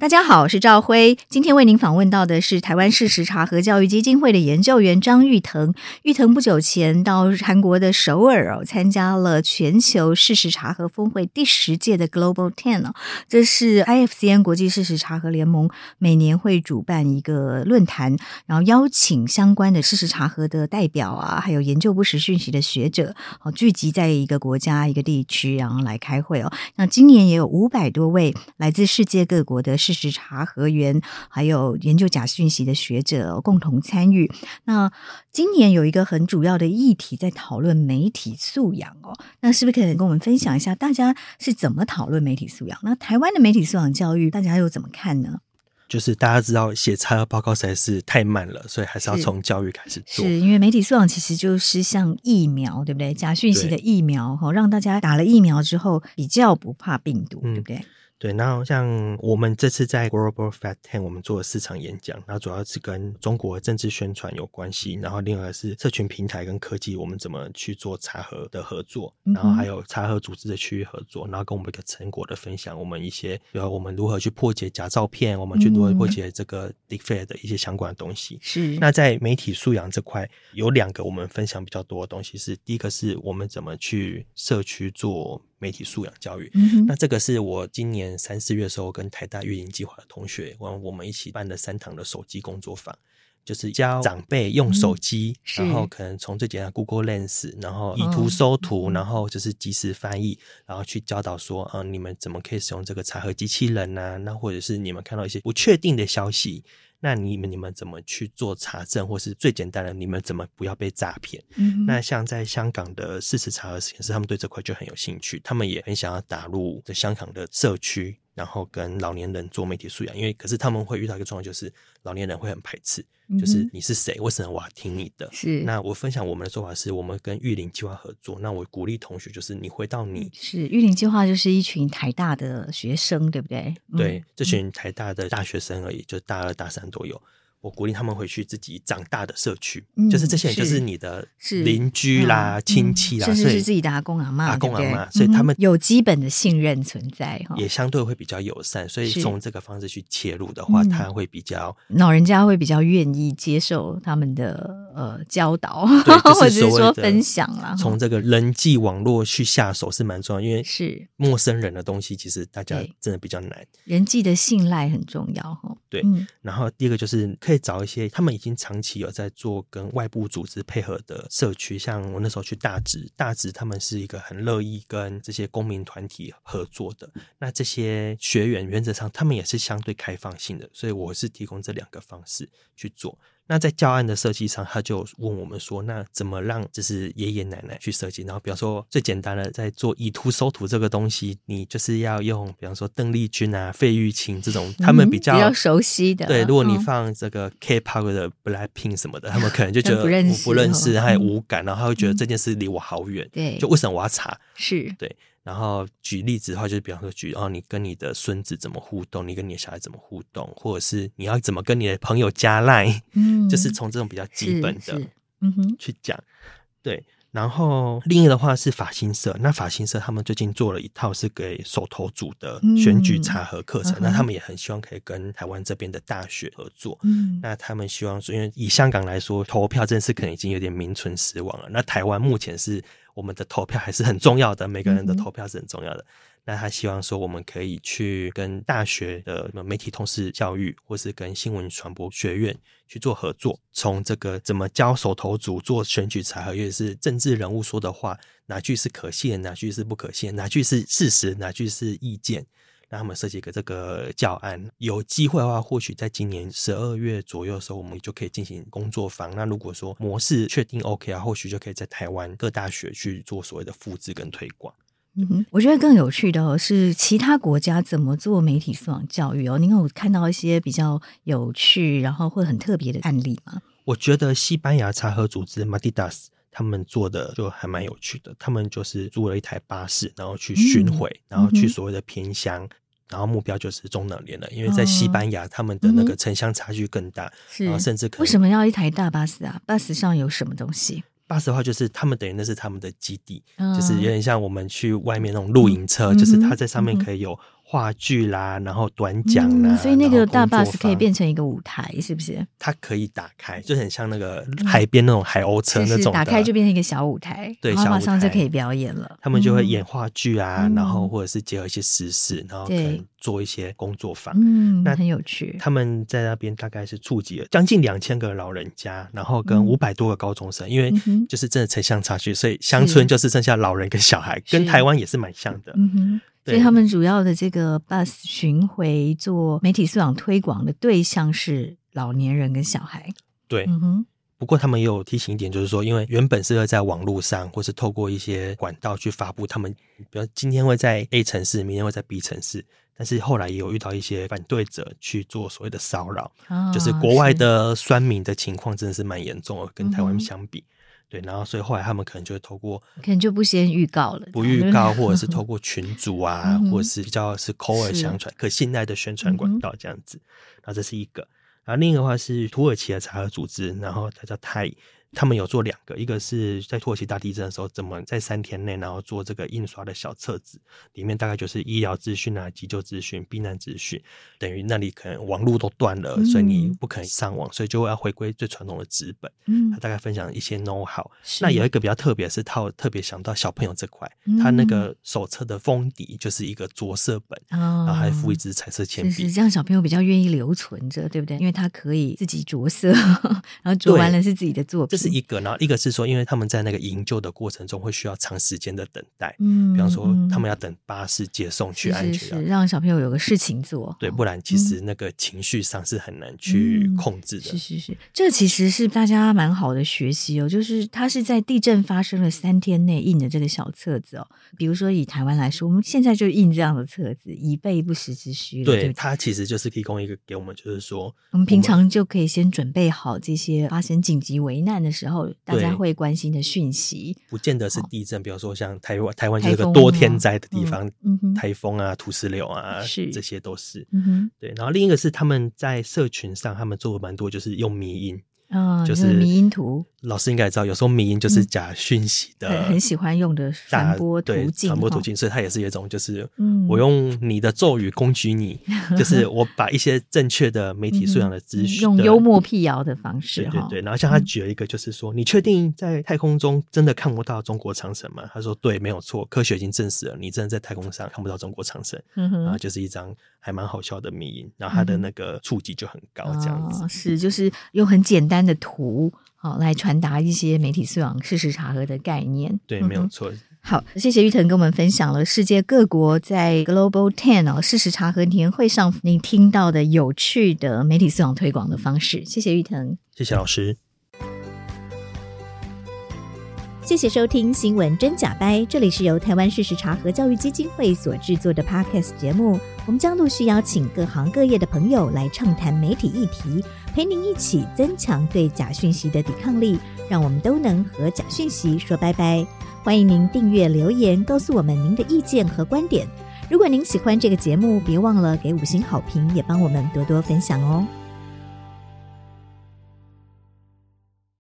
大家好，我是赵辉。今天为您访问到的是台湾事实查核教育基金会的研究员张玉腾。玉腾不久前到韩国的首尔哦，参加了全球事实查核峰会第十届的 Global Ten 哦，这是 IFCN 国际事实查核联盟每年会主办一个论坛，然后邀请相关的事实查核的代表啊，还有研究不实讯息的学者哦，聚集在一个国家一个地区，然后来开会哦。那今年也有五百多位来自世界各国的实查核员，还有研究假讯息的学者共同参与。那今年有一个很主要的议题在讨论媒体素养哦。那是不是可以跟我们分享一下，大家是怎么讨论媒体素养？那台湾的媒体素养教育，大家又怎么看呢？就是大家知道写查核报告实在是太慢了，所以还是要从教育开始做。是，是因为媒体素养其实就是像疫苗，对不对？假讯息的疫苗，哈，让大家打了疫苗之后比较不怕病毒，对不对？嗯对，然后像我们这次在 Global Fact Ten，我们做了四场演讲，然后主要是跟中国政治宣传有关系，然后另外是社群平台跟科技，我们怎么去做查核的合作，然后还有查核组织的区域合作，然后跟我们一个成果的分享，我们一些，比如我们如何去破解假照片，我们去如何破解这个 Deepfake 的一些相关的东西。是。那在媒体素养这块，有两个我们分享比较多的东西是，第一个是我们怎么去社区做。媒体素养教育，嗯、那这个是我今年三四月的时候跟台大运营计划的同学，我我们一起办的三堂的手机工作坊，就是教长辈用手机，嗯、然后可能从最简单 Google Lens，然后以图搜图，哦、然后就是即时翻译，然后去教导说，嗯、呃，你们怎么可以使用这个查核机器人呢、啊？那或者是你们看到一些不确定的消息。那你们你们怎么去做查证，或是最简单的，你们怎么不要被诈骗？嗯，那像在香港的事实查核实验室，他们对这块就很有兴趣，他们也很想要打入这香港的社区。然后跟老年人做媒体素养，因为可是他们会遇到一个状况，就是老年人会很排斥，嗯、就是你是谁？为什么我要听你的？是。那我分享我们的做法是，我们跟玉林计划合作。那我鼓励同学，就是你回到你是玉林计划，就是一群台大的学生，对不对？对，嗯、这群台大的大学生而已，就是大二大三都有。我鼓励他们回去自己长大的社区，嗯、就是这些人就是你的邻居啦、嗯、亲戚啦，甚至是自己的阿公阿妈、阿公阿嬷，对对，所以他们有基本的信任存在，也相对会比较友善。所以从这个方式去切入的话，他会比较老人家会比较愿意接受他们的呃教导，或者是说分享啦。从这个人际网络去下手是蛮重要，因为是陌生人的东西，其实大家真的比较难。人际的信赖很重要哈。对，然后第二个就是。可以找一些他们已经长期有在做跟外部组织配合的社区，像我那时候去大直，大直他们是一个很乐意跟这些公民团体合作的。那这些学员原则上他们也是相对开放性的，所以我是提供这两个方式去做。那在教案的设计上，他就问我们说：“那怎么让就是爷爷奶奶去设计？然后比方说最简单的，在做以图搜图这个东西，你就是要用比方说邓丽君啊、费玉清这种他们比较、嗯、比较熟悉的。对，如果你放这个 K-pop 的 Blackpink 什么的，他们可能就觉 得我不认识，不认识还无感，然后他会觉得这件事离我好远。对、嗯，就为什么我要查？是对。”然后举例子的话，就是比方说举哦，你跟你的孙子怎么互动，你跟你的小孩怎么互动，或者是你要怎么跟你的朋友加赖，嗯，就是从这种比较基本的，嗯哼，去讲，对。然后另一个的话是法新社，那法新社他们最近做了一套是给手头组的选举查核课程，嗯、那他们也很希望可以跟台湾这边的大学合作。嗯，那他们希望说，因为以香港来说，投票这件事可能已经有点名存实亡了。那台湾目前是我们的投票还是很重要的，每个人的投票是很重要的。嗯那他希望说，我们可以去跟大学的媒体通识教育，或是跟新闻传播学院去做合作，从这个怎么教手头组做选举查核，也是政治人物说的话，哪句是可信，哪句是不可信，哪句是事实，哪句是意见，让他们设计一个这个教案。有机会的话，或许在今年十二月左右的时候，我们就可以进行工作坊。那如果说模式确定 OK 啊，或许就可以在台湾各大学去做所谓的复制跟推广。嗯哼，我觉得更有趣的哦，是其他国家怎么做媒体素养教育哦。您有看到一些比较有趣，然后会很特别的案例吗？我觉得西班牙查核组织 Matidas 他们做的就还蛮有趣的。他们就是租了一台巴士，然后去巡回，嗯、然后去所谓的偏乡，然后目标就是中等年了，因为在西班牙他们的那个城乡差距更大，嗯、然后甚至可能为什么要一台大巴士啊？巴士上有什么东西？巴士的话，就是他们等于那是他们的基地，嗯、就是有点像我们去外面那种露营车，嗯、就是它在上面可以有。话剧啦，然后短讲啦、嗯，所以那个大巴士可以变成一个舞台，是不是？它可以打开，就很像那个海边那种海鸥车那种、打开就变成一个小舞台，对，然后马上就可以表演了。他们就会演话剧啊，嗯、然后或者是结合一些时事，然后可能做一些工作坊，嗯，那很有趣。他们在那边大概是触及了将近两千个老人家，然后跟五百多个高中生，嗯、因为就是真的城乡差距，所以乡村就是剩下老人跟小孩，跟台湾也是蛮像的，嗯哼。所以他们主要的这个 bus 巡回做媒体素养推广的对象是老年人跟小孩。对，嗯哼。不过他们也有提醒一点，就是说，因为原本是会在网络上，或是透过一些管道去发布他们，比如今天会在 A 城市，明天会在 B 城市，但是后来也有遇到一些反对者去做所谓的骚扰，哦、就是国外的酸民的情况真的是蛮严重的，跟台湾相比。嗯对，然后所以后来他们可能就会透过，可能就不先预告了，不预告，或者是 透过群组啊，或者是比较是口耳相传，可信赖的宣传管道这样子。然后这是一个，然后另一个话是土耳其的茶和组织，然后它叫泰。他们有做两个，一个是在土耳其大地震的时候，怎么在三天内，然后做这个印刷的小册子，里面大概就是医疗资讯啊、急救资讯、避难资讯，等于那里可能网络都断了，嗯、所以你不可能上网，所以就要回归最传统的纸本。嗯，他大概分享一些 know how。是那有一个比较特别是，他特别想到小朋友这块，嗯、他那个手册的封底就是一个着色本，哦、然后还附一支彩色铅笔，是这样小朋友比较愿意留存着，对不对？因为他可以自己着色，然后着完了是自己的作品。是一个，然后一个是说，因为他们在那个营救的过程中会需要长时间的等待，嗯，比方说他们要等巴士接送去安全，是让小朋友有个事情做，对，不然其实那个情绪上是很难去控制的。是是是，这其实是大家蛮好的学习哦，就是他是在地震发生了三天内印的这个小册子哦。比如说以台湾来说，我们现在就印这样的册子，以备不时之需。对，它其实就是提供一个给我们，就是说我们平常就可以先准备好这些发生紧急危难的时候。大家会关心的讯息，不见得是地震，比如说像台湾，台湾就是个多天灾的地方，台风啊、土石流啊，是这些都是。对，然后另一个是他们在社群上，他们做的蛮多，就是用迷音。嗯，就是迷音图，老师应该也知道，有时候迷因就是假讯息的，很喜欢用的传播途径，传播途径，所以它也是一种，就是我用你的咒语攻击你，就是我把一些正确的媒体素养的资讯，用幽默辟谣的方式，对对对。然后像他举了一个，就是说，你确定在太空中真的看不到中国长城吗？他说，对，没有错，科学已经证实了，你真的在太空上看不到中国长城。然后就是一张还蛮好笑的迷因，然后他的那个触及就很高，这样子是，就是用很简单的图，好来传达一些媒体素养、事实查核的概念。对，没有错。好，谢谢玉腾跟我们分享了世界各国在 Global Ten 哦事实查核年会上您听到的有趣的媒体素养推广的方式。谢谢玉腾，谢谢老师。谢谢收听《新闻真假掰》，这里是由台湾事实查核教育基金会所制作的 Podcast 节目。我们将陆续邀请各行各业的朋友来畅谈媒体议题，陪您一起增强对假讯息的抵抗力，让我们都能和假讯息说拜拜。欢迎您订阅留言，告诉我们您的意见和观点。如果您喜欢这个节目，别忘了给五星好评，也帮我们多多分享哦。